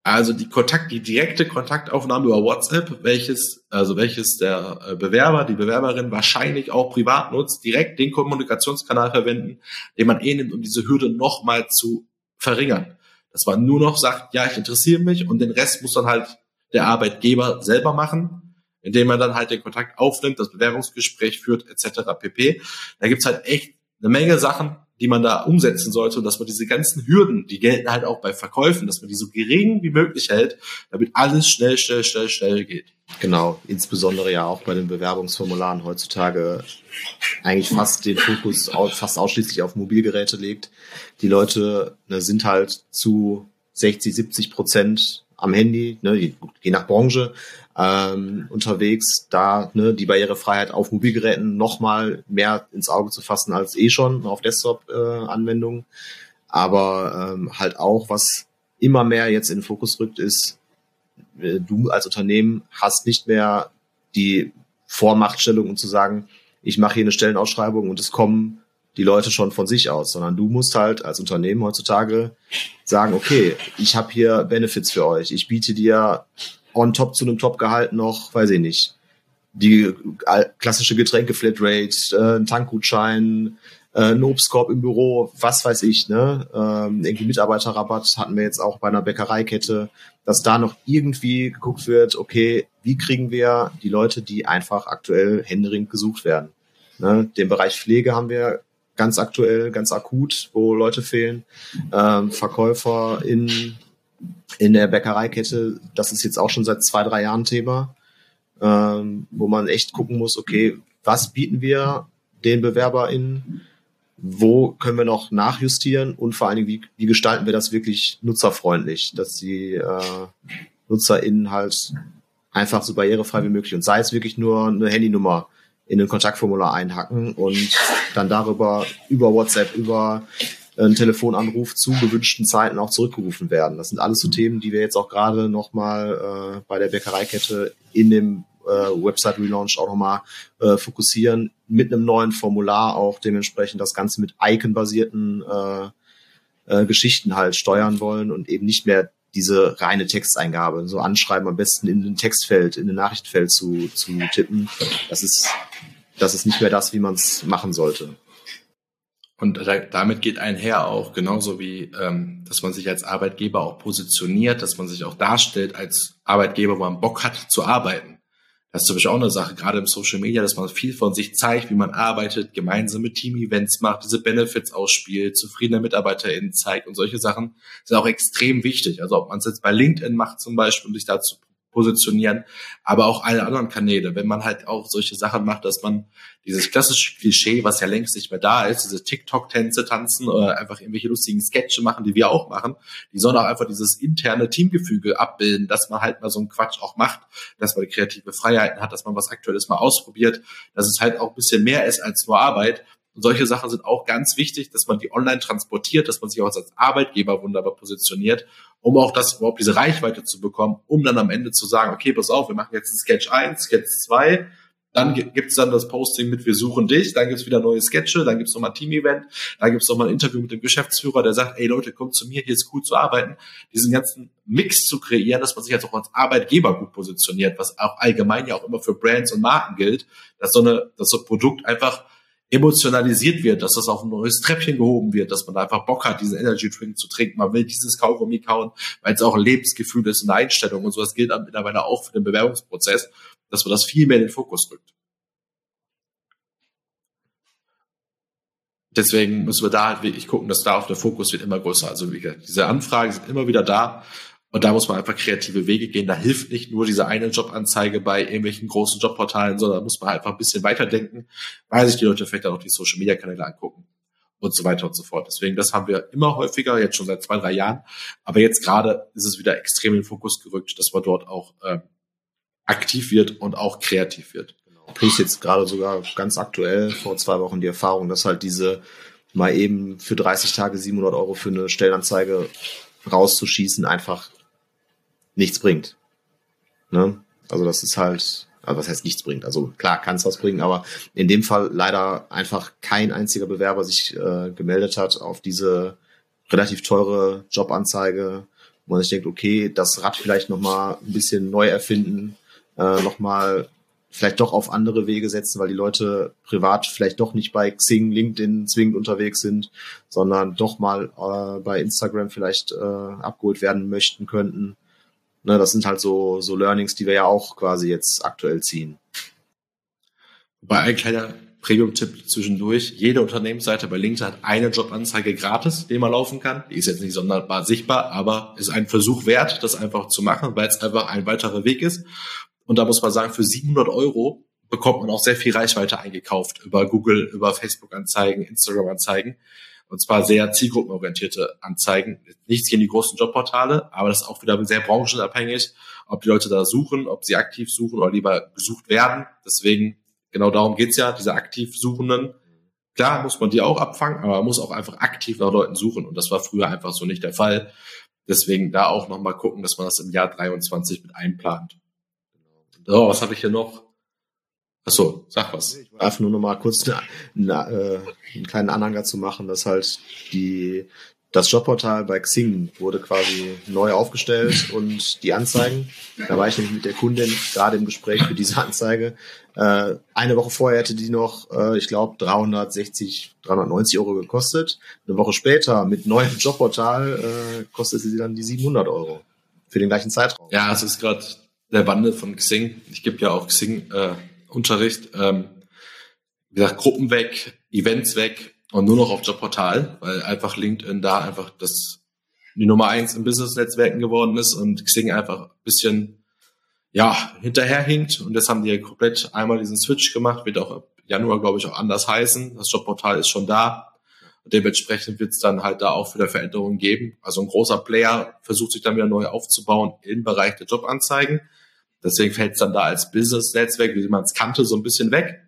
Also die Kontakt, die direkte Kontaktaufnahme über WhatsApp, welches, also welches der äh, Bewerber, die Bewerberin wahrscheinlich auch privat nutzt, direkt den Kommunikationskanal verwenden, den man eh nimmt, um diese Hürde nochmal zu verringern. Dass man nur noch sagt, ja, ich interessiere mich und den Rest muss dann halt der Arbeitgeber selber machen, indem man dann halt den Kontakt aufnimmt, das Bewerbungsgespräch führt, etc. pp. Da gibt's halt echt eine Menge Sachen, die man da umsetzen sollte und dass man diese ganzen Hürden, die gelten halt auch bei Verkäufen, dass man die so gering wie möglich hält, damit alles schnell, schnell, schnell, schnell geht.
Genau, insbesondere ja auch bei den Bewerbungsformularen heutzutage eigentlich fast den Fokus fast ausschließlich auf Mobilgeräte legt. Die Leute ne, sind halt zu 60, 70 Prozent am Handy, ne, je, nach Branche, ähm, unterwegs, da ne, die Barrierefreiheit auf Mobilgeräten nochmal mehr ins Auge zu fassen als eh schon auf Desktop-Anwendungen. Äh, Aber ähm, halt auch, was immer mehr jetzt in den Fokus rückt, ist, äh, du als Unternehmen hast nicht mehr die Vormachtstellung, um zu sagen, ich mache hier eine Stellenausschreibung und es kommen die Leute schon von sich aus, sondern du musst halt als Unternehmen heutzutage sagen, okay, ich habe hier Benefits für euch, ich biete dir on top zu einem Top-Gehalt noch, weiß ich nicht, die klassische Getränke-Flatrate, äh, ein Tankgutschein, äh, ein Obstkorb im Büro, was weiß ich, ne? Ähm, irgendwie Mitarbeiterrabatt hatten wir jetzt auch bei einer Bäckereikette, dass da noch irgendwie geguckt wird, okay, wie kriegen wir die Leute, die einfach aktuell händeringend gesucht werden. Ne? Den Bereich Pflege haben wir ganz aktuell, ganz akut, wo Leute fehlen. Ähm, Verkäufer in in der Bäckereikette, das ist jetzt auch schon seit zwei, drei Jahren Thema, ähm, wo man echt gucken muss, okay, was bieten wir den BewerberInnen, wo können wir noch nachjustieren? Und vor allen Dingen, wie, wie gestalten wir das wirklich nutzerfreundlich, dass die äh, NutzerInnen halt einfach so barrierefrei wie möglich und sei es wirklich nur eine Handynummer in ein Kontaktformular einhacken und dann darüber über WhatsApp, über ein Telefonanruf zu gewünschten Zeiten auch zurückgerufen werden. Das sind alles so Themen, die wir jetzt auch gerade nochmal äh, bei der Bäckereikette in dem äh, Website-Relaunch auch nochmal äh, fokussieren, mit einem neuen Formular auch dementsprechend das Ganze mit Icon-basierten äh, äh, Geschichten halt steuern wollen und eben nicht mehr diese reine Texteingabe, so anschreiben, am besten in den Textfeld, in den Nachrichtenfeld zu, zu tippen. Das ist, das ist nicht mehr das, wie man es machen sollte.
Und da, damit geht einher auch, genauso wie, ähm, dass man sich als Arbeitgeber auch positioniert, dass man sich auch darstellt als Arbeitgeber, wo man Bock hat zu arbeiten. Das ist zum Beispiel auch eine Sache, gerade im Social Media, dass man viel von sich zeigt, wie man arbeitet, gemeinsame Team-Events macht, diese Benefits ausspielt, zufriedene MitarbeiterInnen zeigt und solche Sachen sind auch extrem wichtig. Also ob man es jetzt bei LinkedIn macht zum Beispiel, um sich dazu positionieren, aber auch alle anderen Kanäle. Wenn man halt auch solche Sachen macht, dass man dieses klassische Klischee, was ja längst nicht mehr da ist, diese TikTok-Tänze tanzen oder einfach irgendwelche lustigen Sketche machen, die wir auch machen, die sollen auch einfach dieses interne Teamgefüge abbilden, dass man halt mal so einen Quatsch auch macht, dass man kreative Freiheiten hat, dass man was Aktuelles mal ausprobiert, dass es halt auch ein bisschen mehr ist als nur Arbeit und solche Sachen sind auch ganz wichtig, dass man die online transportiert, dass man sich auch als Arbeitgeber wunderbar positioniert, um auch das überhaupt diese Reichweite zu bekommen, um dann am Ende zu sagen, okay, pass auf, wir machen jetzt Sketch 1, Sketch 2, dann gibt es dann das Posting mit Wir suchen dich, dann gibt es wieder neue Sketche, dann gibt es nochmal ein Team-Event, dann gibt es nochmal ein Interview mit dem Geschäftsführer, der sagt, ey Leute, kommt zu mir, hier ist cool zu arbeiten. Diesen ganzen Mix zu kreieren, dass man sich jetzt auch als Arbeitgeber gut positioniert, was auch allgemein ja auch immer für Brands und Marken gilt, dass so, eine, dass so ein Produkt einfach emotionalisiert wird, dass das auf ein neues Treppchen gehoben wird, dass man einfach Bock hat, diesen Energy Drink zu trinken. Man will dieses Kaugummi kauen, weil es auch ein Lebensgefühl ist und eine Einstellung und so. Das gilt mittlerweile auch für den Bewerbungsprozess, dass man das viel mehr in den Fokus rückt. Deswegen müssen wir da halt wirklich gucken, dass da auch der Fokus wird immer größer. Also wie gesagt, diese Anfragen sind immer wieder da. Und da muss man einfach kreative Wege gehen. Da hilft nicht nur diese eine Jobanzeige bei irgendwelchen großen Jobportalen, sondern da muss man einfach ein bisschen weiterdenken, weil sich die Leute vielleicht dann auch die Social Media Kanäle angucken und so weiter und so fort. Deswegen, das haben wir immer häufiger, jetzt schon seit zwei, drei Jahren. Aber jetzt gerade ist es wieder extrem in den Fokus gerückt, dass man dort auch äh, aktiv wird und auch kreativ wird.
Genau. Plus jetzt gerade sogar ganz aktuell vor zwei Wochen die Erfahrung, dass halt diese mal eben für 30 Tage 700 Euro für eine Stellenanzeige rauszuschießen einfach nichts bringt. Ne? Also das ist halt Also was heißt nichts bringt. Also klar kann es was bringen, aber in dem Fall leider einfach kein einziger Bewerber sich äh, gemeldet hat auf diese relativ teure Jobanzeige, wo man sich denkt, okay, das Rad vielleicht nochmal ein bisschen neu erfinden, äh, nochmal vielleicht doch auf andere Wege setzen, weil die Leute privat vielleicht doch nicht bei Xing, LinkedIn zwingend unterwegs sind, sondern doch mal äh, bei Instagram vielleicht äh, abgeholt werden möchten könnten. Ne, das sind halt so, so Learnings, die wir ja auch quasi jetzt aktuell ziehen.
Bei ein kleiner Premium-Tipp zwischendurch. Jede Unternehmensseite bei LinkedIn hat eine Jobanzeige gratis, die man laufen kann. Die ist jetzt nicht sonderbar sichtbar, aber ist ein Versuch wert, das einfach zu machen, weil es einfach ein weiterer Weg ist. Und da muss man sagen, für 700 Euro bekommt man auch sehr viel Reichweite eingekauft über Google, über Facebook-Anzeigen, Instagram-Anzeigen. Und zwar sehr zielgruppenorientierte Anzeigen. Nichts gegen die großen Jobportale, aber das ist auch wieder sehr branchenabhängig, ob die Leute da suchen, ob sie aktiv suchen oder lieber gesucht werden. Deswegen, genau darum geht's ja, diese aktiv Suchenden. Klar muss man die auch abfangen, aber man muss auch einfach aktiv nach Leuten suchen. Und das war früher einfach so nicht der Fall. Deswegen da auch nochmal gucken, dass man das im Jahr 23 mit einplant. So, was habe ich hier noch? Achso, sag was.
Ich darf nur noch mal kurz eine, eine, äh, einen kleinen Anhang zu machen, dass halt die das Jobportal bei Xing wurde quasi neu aufgestellt und die Anzeigen, da war ich nämlich mit der Kundin gerade im Gespräch für diese Anzeige. Äh, eine Woche vorher hätte die noch, äh, ich glaube, 360, 390 Euro gekostet. Eine Woche später mit neuem Jobportal äh, kostete sie dann die 700 Euro für den gleichen Zeitraum.
Ja, es ist gerade der Wandel von Xing. Ich gebe ja auch Xing äh, Unterricht. Ähm, wie gesagt, Gruppen weg, Events weg und nur noch auf Jobportal, weil einfach LinkedIn da einfach das die Nummer eins im Business-Netzwerken geworden ist und Xing einfach ein bisschen ja hinterherhinkt. Und jetzt haben die ja komplett einmal diesen Switch gemacht, wird auch ab Januar, glaube ich, auch anders heißen. Das Jobportal ist schon da. Und dementsprechend wird es dann halt da auch wieder Veränderungen geben. Also ein großer Player versucht sich dann wieder neu aufzubauen im Bereich der Jobanzeigen. Deswegen fällt es dann da als Business-Netzwerk, wie man es kannte, so ein bisschen weg.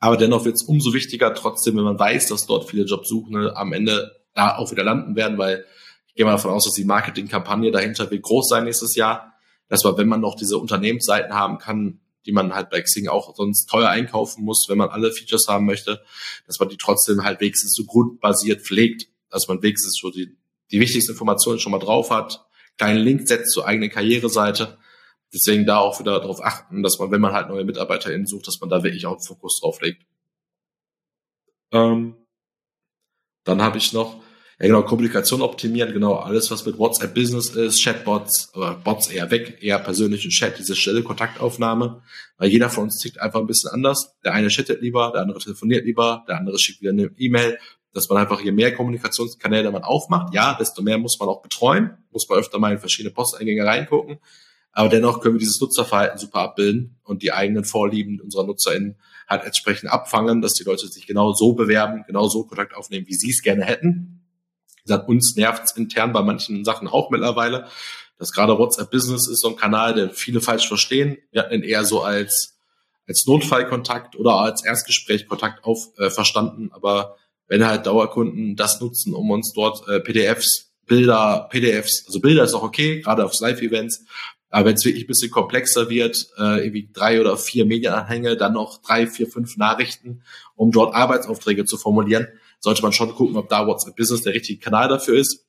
Aber dennoch wird es umso wichtiger, trotzdem, wenn man weiß, dass dort viele Jobsuchende am Ende da auch wieder landen werden, weil ich gehe mal davon aus, dass die Marketingkampagne dahinter wird groß sein nächstes Jahr. Dass man, wenn man noch diese Unternehmensseiten haben kann, die man halt bei Xing auch sonst teuer einkaufen muss, wenn man alle Features haben möchte, dass man die trotzdem halt wenigstens so grundbasiert pflegt, dass man wenigstens so die, die wichtigsten Informationen schon mal drauf hat, kleinen Link setzt zur eigenen Karriereseite Deswegen da auch wieder darauf achten, dass man, wenn man halt neue MitarbeiterInnen sucht, dass man da wirklich auch Fokus drauf legt. Ähm, dann habe ich noch, ja genau, Kommunikation optimieren, genau, alles, was mit WhatsApp Business ist, Chatbots, oder Bots eher weg, eher persönliche Chat, diese schnelle Kontaktaufnahme, weil jeder von uns tickt einfach ein bisschen anders. Der eine chattet lieber, der andere telefoniert lieber, der andere schickt wieder eine E-Mail, dass man einfach, je mehr Kommunikationskanäle man aufmacht, ja, desto mehr muss man auch betreuen, muss man öfter mal in verschiedene Posteingänge reingucken, aber dennoch können wir dieses Nutzerverhalten super abbilden und die eigenen Vorlieben unserer NutzerInnen halt entsprechend abfangen, dass die Leute sich genau so bewerben, genau so Kontakt aufnehmen, wie sie es gerne hätten. Wie gesagt, uns nervt es intern bei manchen Sachen auch mittlerweile, dass gerade WhatsApp Business ist so ein Kanal, den viele falsch verstehen. Wir hatten ihn eher so als als Notfallkontakt oder als Erstgesprächkontakt auf äh, verstanden, aber wenn halt Dauerkunden das nutzen, um uns dort äh, PDFs, Bilder, PDFs, also Bilder ist auch okay, gerade auf Live-Events, aber wenn es wirklich ein bisschen komplexer wird, äh, irgendwie drei oder vier Medienanhänge, dann noch drei, vier, fünf Nachrichten, um dort Arbeitsaufträge zu formulieren, sollte man schon gucken, ob da WhatsApp Business der richtige Kanal dafür ist.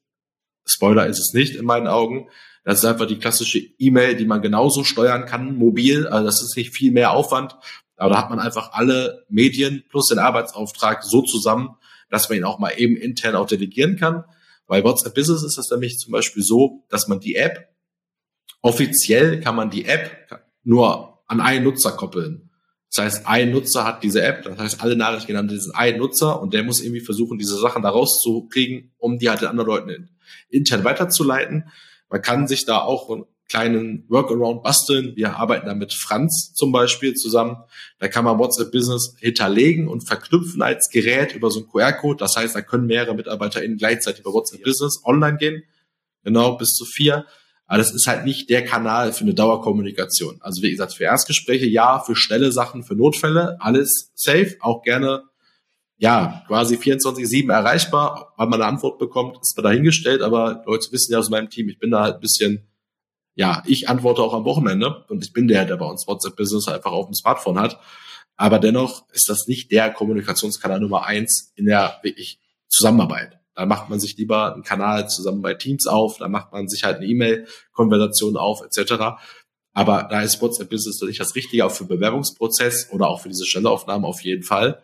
Spoiler ist es nicht in meinen Augen. Das ist einfach die klassische E-Mail, die man genauso steuern kann, mobil. Also das ist nicht viel mehr Aufwand. Aber da hat man einfach alle Medien plus den Arbeitsauftrag so zusammen, dass man ihn auch mal eben intern auch delegieren kann. Bei WhatsApp Business ist das nämlich zum Beispiel so, dass man die App Offiziell kann man die App nur an einen Nutzer koppeln. Das heißt, ein Nutzer hat diese App, das heißt, alle Nachrichten gehen an diesen einen Nutzer und der muss irgendwie versuchen, diese Sachen da rauszukriegen, um die halt den anderen Leuten intern weiterzuleiten. Man kann sich da auch einen kleinen Workaround basteln. Wir arbeiten da mit Franz zum Beispiel zusammen. Da kann man WhatsApp Business hinterlegen und verknüpfen als Gerät über so einen QR-Code. Das heißt, da können mehrere MitarbeiterInnen gleichzeitig über WhatsApp Business online gehen. Genau, bis zu vier. Aber das ist halt nicht der Kanal für eine Dauerkommunikation. Also wie gesagt, für Erstgespräche ja, für schnelle Sachen, für Notfälle, alles safe, auch gerne, ja, quasi 24-7 erreichbar. Weil man eine Antwort bekommt, ist man dahingestellt, aber Leute wissen ja aus meinem Team, ich bin da halt ein bisschen, ja, ich antworte auch am Wochenende und ich bin der, der bei uns WhatsApp-Business einfach auf dem Smartphone hat. Aber dennoch ist das nicht der Kommunikationskanal Nummer eins in der wirklich Zusammenarbeit. Da macht man sich lieber einen Kanal zusammen bei Teams auf, da macht man sich halt eine E-Mail-Konversation auf, etc. Aber da ist WhatsApp Business nicht das Richtige, auch für Bewerbungsprozess oder auch für diese Stelleaufnahmen auf jeden Fall.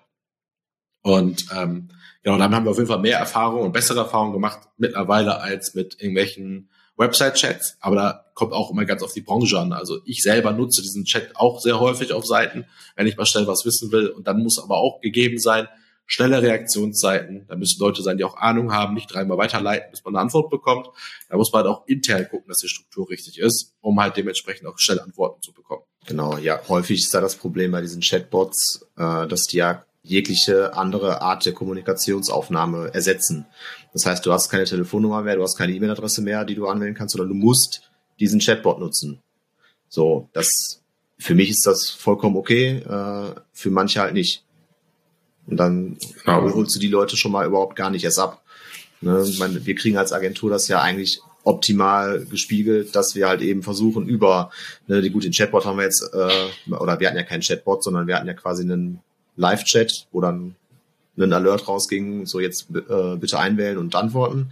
Und ähm, genau, damit haben wir auf jeden Fall mehr Erfahrung und bessere Erfahrungen gemacht mittlerweile als mit irgendwelchen Website-Chats, aber da kommt auch immer ganz auf die Branche an. Also ich selber nutze diesen Chat auch sehr häufig auf Seiten, wenn ich mal schnell was wissen will. Und dann muss aber auch gegeben sein, schnelle Reaktionszeiten. Da müssen Leute sein, die auch Ahnung haben, nicht dreimal weiterleiten, bis man eine Antwort bekommt. Da muss man halt auch intern gucken, dass die Struktur richtig ist, um halt dementsprechend auch schnell Antworten zu bekommen.
Genau, ja, häufig ist da das Problem bei diesen Chatbots, äh, dass die ja jegliche andere Art der Kommunikationsaufnahme ersetzen. Das heißt, du hast keine Telefonnummer mehr, du hast keine E-Mail-Adresse mehr, die du anwählen kannst, sondern du musst diesen Chatbot nutzen. So, das für mich ist das vollkommen okay, äh, für manche halt nicht. Und dann genau. holst du die Leute schon mal überhaupt gar nicht erst ab. Ne? Meine, wir kriegen als Agentur das ja eigentlich optimal gespiegelt, dass wir halt eben versuchen über, ne, die gut, den Chatbot haben wir jetzt, äh, oder wir hatten ja keinen Chatbot, sondern wir hatten ja quasi einen Live-Chat, wo dann ein Alert rausging, so jetzt äh, bitte einwählen und antworten.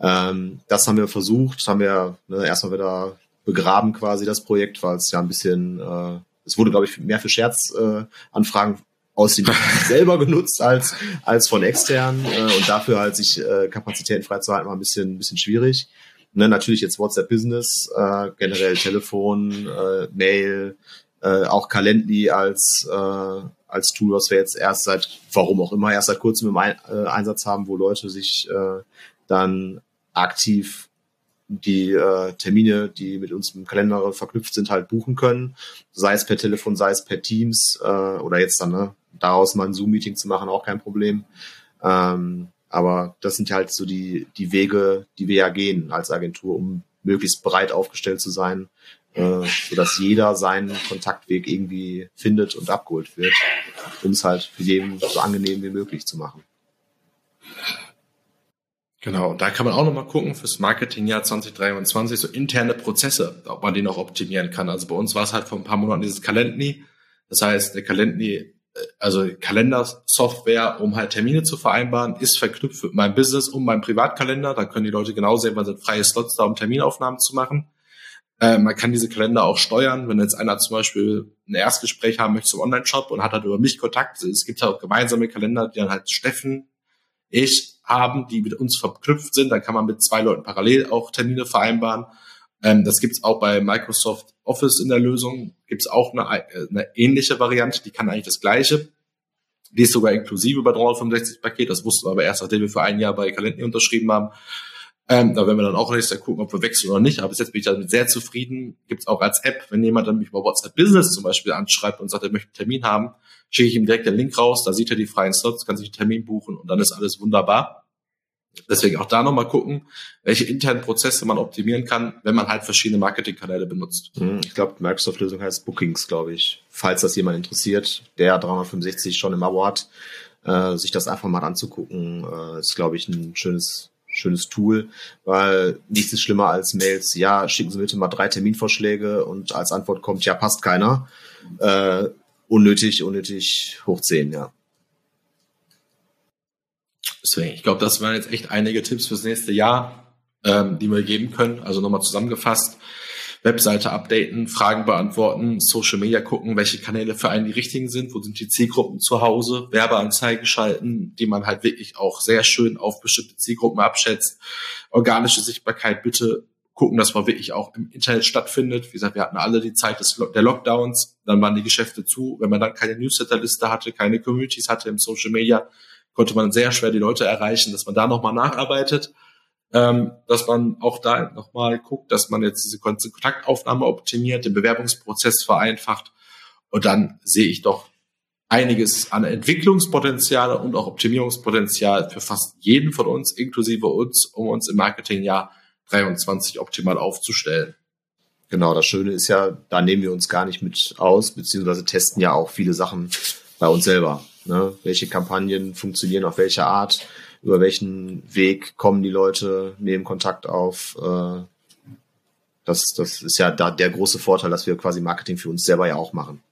Ähm, das haben wir versucht, haben wir ne, erstmal wieder begraben quasi das Projekt, weil es ja ein bisschen, äh, es wurde glaube ich mehr für Scherzanfragen äh, aus dem selber genutzt als als von externen äh, und dafür halt sich äh, Kapazitäten freizuhalten war ein bisschen ein bisschen schwierig. Ne, natürlich jetzt WhatsApp Business, äh, generell Telefon, äh, Mail, äh, auch Calendly als äh, als Tool, was wir jetzt erst seit, warum auch immer, erst seit kurzem im Ein äh, Einsatz haben, wo Leute sich äh, dann aktiv die äh, Termine, die mit uns im Kalender verknüpft sind, halt buchen können. Sei es per Telefon, sei es per Teams äh, oder jetzt dann ne, daraus mal ein Zoom-Meeting zu machen, auch kein Problem. Ähm, aber das sind halt so die, die Wege, die wir ja gehen als Agentur, um möglichst breit aufgestellt zu sein, äh, sodass jeder seinen Kontaktweg irgendwie findet und abgeholt wird, um es halt für jeden so angenehm wie möglich zu machen.
Genau, da kann man auch nochmal gucken fürs Marketingjahr 2023, so interne Prozesse, ob man die noch optimieren kann. Also bei uns war es halt vor ein paar Monaten dieses Calendly. Das heißt, der Calendly, äh, also Kalendersoftware, um halt Termine zu vereinbaren, ist verknüpft mit meinem Business und meinem Privatkalender. Da können die Leute genau sehen, wann sind freie Slots da, um Terminaufnahmen zu machen. Äh, man kann diese Kalender auch steuern, wenn jetzt einer zum Beispiel ein Erstgespräch haben möchte zum Online-Shop und hat halt über mich Kontakt. Es gibt halt auch gemeinsame Kalender, die dann halt Steffen, ich haben, die mit uns verknüpft sind. Dann kann man mit zwei Leuten parallel auch Termine vereinbaren. Ähm, das gibt's auch bei Microsoft Office in der Lösung. Gibt's auch eine, eine ähnliche Variante, die kann eigentlich das Gleiche. Die ist sogar inklusive bei 365 Paket. Das wussten wir aber erst, nachdem wir für ein Jahr bei Calendly unterschrieben haben. Ähm, da werden wir dann auch nächstes Jahr gucken, ob wir wechseln oder nicht. Aber bis jetzt bin ich damit sehr zufrieden. Gibt es auch als App, wenn jemand dann mich bei WhatsApp Business zum Beispiel anschreibt und sagt, er möchte einen Termin haben, schicke ich ihm direkt den Link raus, da sieht er die freien Slots, kann sich einen Termin buchen und dann ist alles wunderbar. Deswegen auch da nochmal gucken, welche internen Prozesse man optimieren kann, wenn man halt verschiedene Marketingkanäle benutzt.
Hm, ich glaube, Microsoft-Lösung heißt Bookings, glaube ich. Falls das jemand interessiert, der 365 schon im Abo hat, äh, sich das einfach mal anzugucken, äh, ist, glaube ich, ein schönes schönes Tool, weil nichts ist schlimmer als Mails, ja, schicken Sie bitte mal drei Terminvorschläge und als Antwort kommt, ja, passt keiner. Äh, unnötig, unnötig hochziehen, ja.
Deswegen, ich glaube, das waren jetzt echt einige Tipps fürs nächste Jahr, ähm, die wir geben können. Also nochmal zusammengefasst. Webseite updaten, Fragen beantworten, Social Media gucken, welche Kanäle für einen die richtigen sind, wo sind die Zielgruppen zu Hause, Werbeanzeigen schalten, die man halt wirklich auch sehr schön auf bestimmte Zielgruppen abschätzt. Organische Sichtbarkeit bitte gucken, dass man wirklich auch im Internet stattfindet. Wie gesagt, wir hatten alle die Zeit des, der Lockdowns, dann waren die Geschäfte zu. Wenn man dann keine Newsletterliste hatte, keine Communities hatte im Social Media, konnte man sehr schwer die Leute erreichen, dass man da nochmal nacharbeitet ähm, dass man auch da nochmal guckt, dass man jetzt diese Kontaktaufnahme optimiert, den Bewerbungsprozess vereinfacht. Und dann sehe ich doch einiges an Entwicklungspotenzial und auch Optimierungspotenzial für fast jeden von uns, inklusive uns, um uns im Marketingjahr 23 optimal aufzustellen.
Genau, das Schöne ist ja, da nehmen wir uns gar nicht mit aus, beziehungsweise testen ja auch viele Sachen bei uns selber. Ne? Welche Kampagnen funktionieren auf welche Art? über welchen Weg kommen die Leute, nehmen Kontakt auf. Äh, Das, das ist ja da der große Vorteil, dass wir quasi Marketing für uns selber ja auch machen.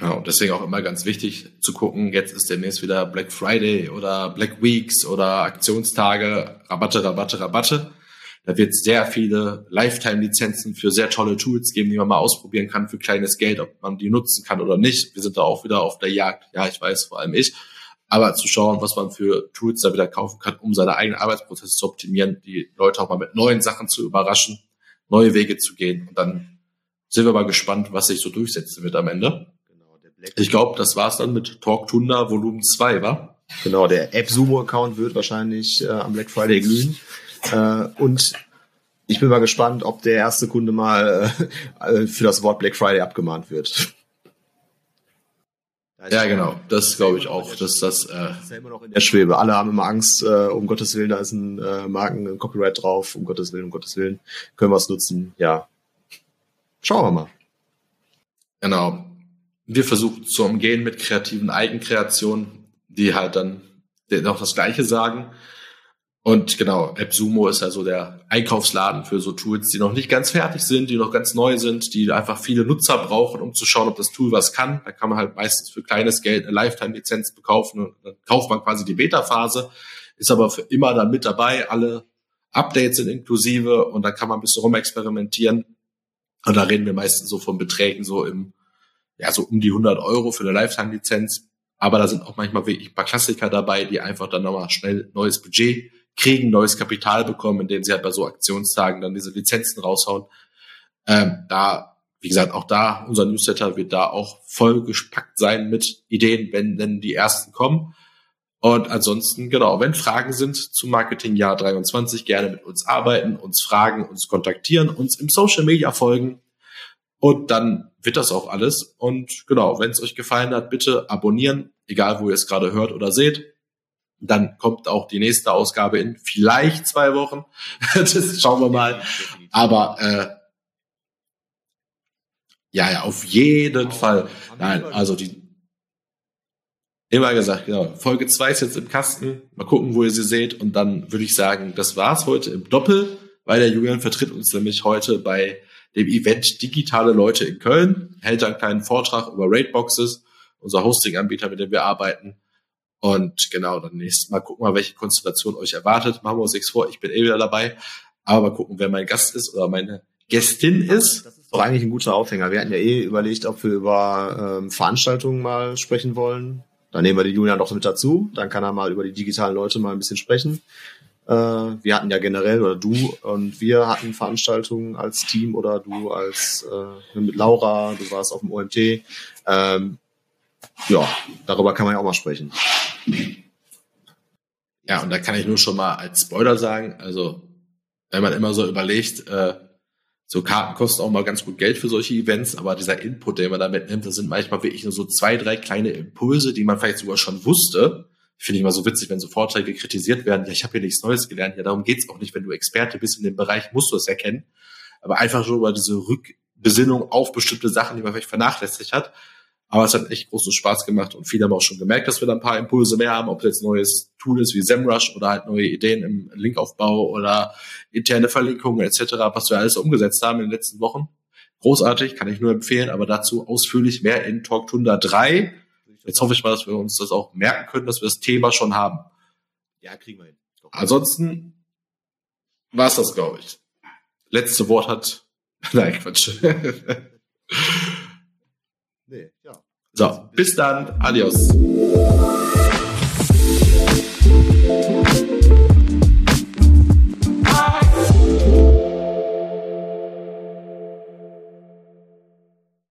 Ja, und deswegen auch immer ganz wichtig zu gucken, jetzt ist demnächst wieder Black Friday oder Black Weeks oder Aktionstage, Rabatte, Rabatte, Rabatte. Da wird es sehr viele Lifetime-Lizenzen für sehr tolle Tools geben, die man mal ausprobieren kann für kleines Geld, ob man die nutzen kann oder nicht. Wir sind da auch wieder auf der Jagd. Ja, ich weiß, vor allem ich. Aber zu schauen, was man für Tools da wieder kaufen kann, um seine eigenen Arbeitsprozesse zu optimieren, die Leute auch mal mit neuen Sachen zu überraschen, neue Wege zu gehen. Und dann sind wir mal gespannt, was sich so durchsetzen wird am Ende. Ich glaube, das war's dann mit Talk Tunda Volumen 2, wa?
Genau, der App-Sumo-Account wird wahrscheinlich äh, am Black Friday glühen. Äh, und ich bin mal gespannt, ob der erste Kunde mal äh, für das Wort Black Friday abgemahnt wird.
Ja, genau. Das glaube ich auch, dass das. Äh,
ist ja immer noch in der Schwebe. Alle haben immer Angst, äh, um Gottes Willen, da ist ein äh, Marken, ein Copyright drauf, um Gottes Willen, um Gottes Willen. Können wir es nutzen? Ja. Schauen wir mal.
Genau wir versuchen zu umgehen mit kreativen Eigenkreationen, die halt dann noch das Gleiche sagen. Und genau, AppSumo ist also der Einkaufsladen für so Tools, die noch nicht ganz fertig sind, die noch ganz neu sind, die einfach viele Nutzer brauchen, um zu schauen, ob das Tool was kann. Da kann man halt meistens für kleines Geld eine Lifetime-Lizenz bekaufen und dann kauft man quasi die Beta-Phase, ist aber für immer dann mit dabei. Alle Updates sind inklusive und dann kann man ein bisschen rumexperimentieren. Und da reden wir meistens so von Beträgen so im ja, so um die 100 Euro für eine Lifetime-Lizenz. Aber da sind auch manchmal wirklich ein paar Klassiker dabei, die einfach dann nochmal schnell neues Budget kriegen, neues Kapital bekommen, indem sie halt bei so Aktionstagen dann diese Lizenzen raushauen. Ähm, da, wie gesagt, auch da, unser Newsletter wird da auch voll gespackt sein mit Ideen, wenn denn die ersten kommen. Und ansonsten, genau, wenn Fragen sind zum Marketingjahr 23, gerne mit uns arbeiten, uns fragen, uns kontaktieren, uns im Social Media folgen. Und dann wird das auch alles. Und genau, wenn es euch gefallen hat, bitte abonnieren, egal wo ihr es gerade hört oder seht. Dann kommt auch die nächste Ausgabe in vielleicht zwei Wochen. <laughs> das schauen wir mal. Aber äh, ja, ja, auf jeden Fall. Nein, also die immer gesagt, genau. Folge zwei ist jetzt im Kasten. Mal gucken, wo ihr sie seht. Und dann würde ich sagen, das war's heute im Doppel, weil der Julian vertritt uns nämlich heute bei dem Event Digitale Leute in Köln, hält einen kleinen Vortrag über Raidboxes, unser Hosting-Anbieter, mit dem wir arbeiten. Und genau, dann nächstes Mal gucken wir, welche Konstellation euch erwartet. Machen wir uns nichts vor, ich bin eh wieder dabei. Aber mal gucken, wer mein Gast ist oder meine Gästin ist.
Das ist doch eigentlich ein guter Aufhänger. Wir hatten ja eh überlegt, ob wir über ähm, Veranstaltungen mal sprechen wollen. Dann nehmen wir den Julian doch mit dazu. Dann kann er mal über die digitalen Leute mal ein bisschen sprechen. Äh, wir hatten ja generell, oder du und wir hatten Veranstaltungen als Team oder du als äh, mit Laura, du warst auf dem OMT. Ähm, ja, darüber kann man ja auch mal sprechen.
Ja, und da kann ich nur schon mal als Spoiler sagen, also wenn man immer so überlegt, äh, so Karten kosten auch mal ganz gut Geld für solche Events, aber dieser Input, den man da mitnimmt, das sind manchmal wirklich nur so zwei, drei kleine Impulse, die man vielleicht sogar schon wusste, finde ich immer so witzig, wenn so Vorträge kritisiert werden. Ja, ich habe hier nichts Neues gelernt. Ja, darum geht's auch nicht. Wenn du Experte bist in dem Bereich, musst du es erkennen. Aber einfach nur über diese Rückbesinnung auf bestimmte Sachen, die man vielleicht vernachlässigt hat. Aber es hat echt großen Spaß gemacht und viele haben auch schon gemerkt, dass wir da ein paar Impulse mehr haben, ob es jetzt neues Tool ist wie SEMrush oder halt neue Ideen im Linkaufbau oder interne Verlinkungen etc., was wir alles umgesetzt haben in den letzten Wochen. Großartig, kann ich nur empfehlen, aber dazu ausführlich mehr in Talk 103. Jetzt hoffe ich mal, dass wir uns das auch merken können, dass wir das Thema schon haben.
Ja, kriegen wir hin.
Ansonsten war es das, glaube ich. Letzte Wort hat. <laughs> Nein, Quatsch. Nee, ja. So, bis dann. Adios.